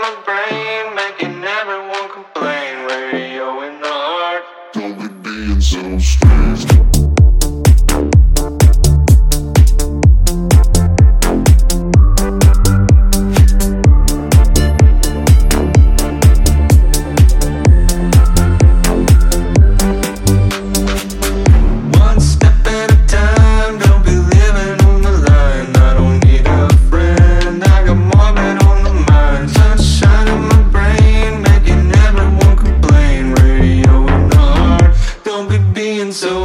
my brain.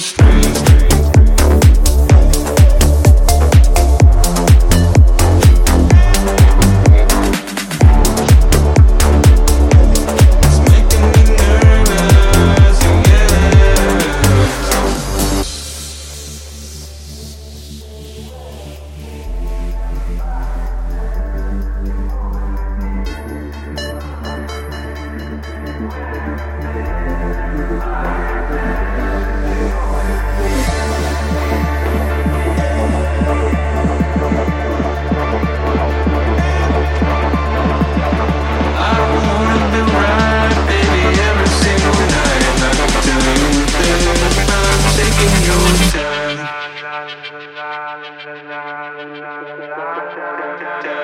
straight. da, da, da, da.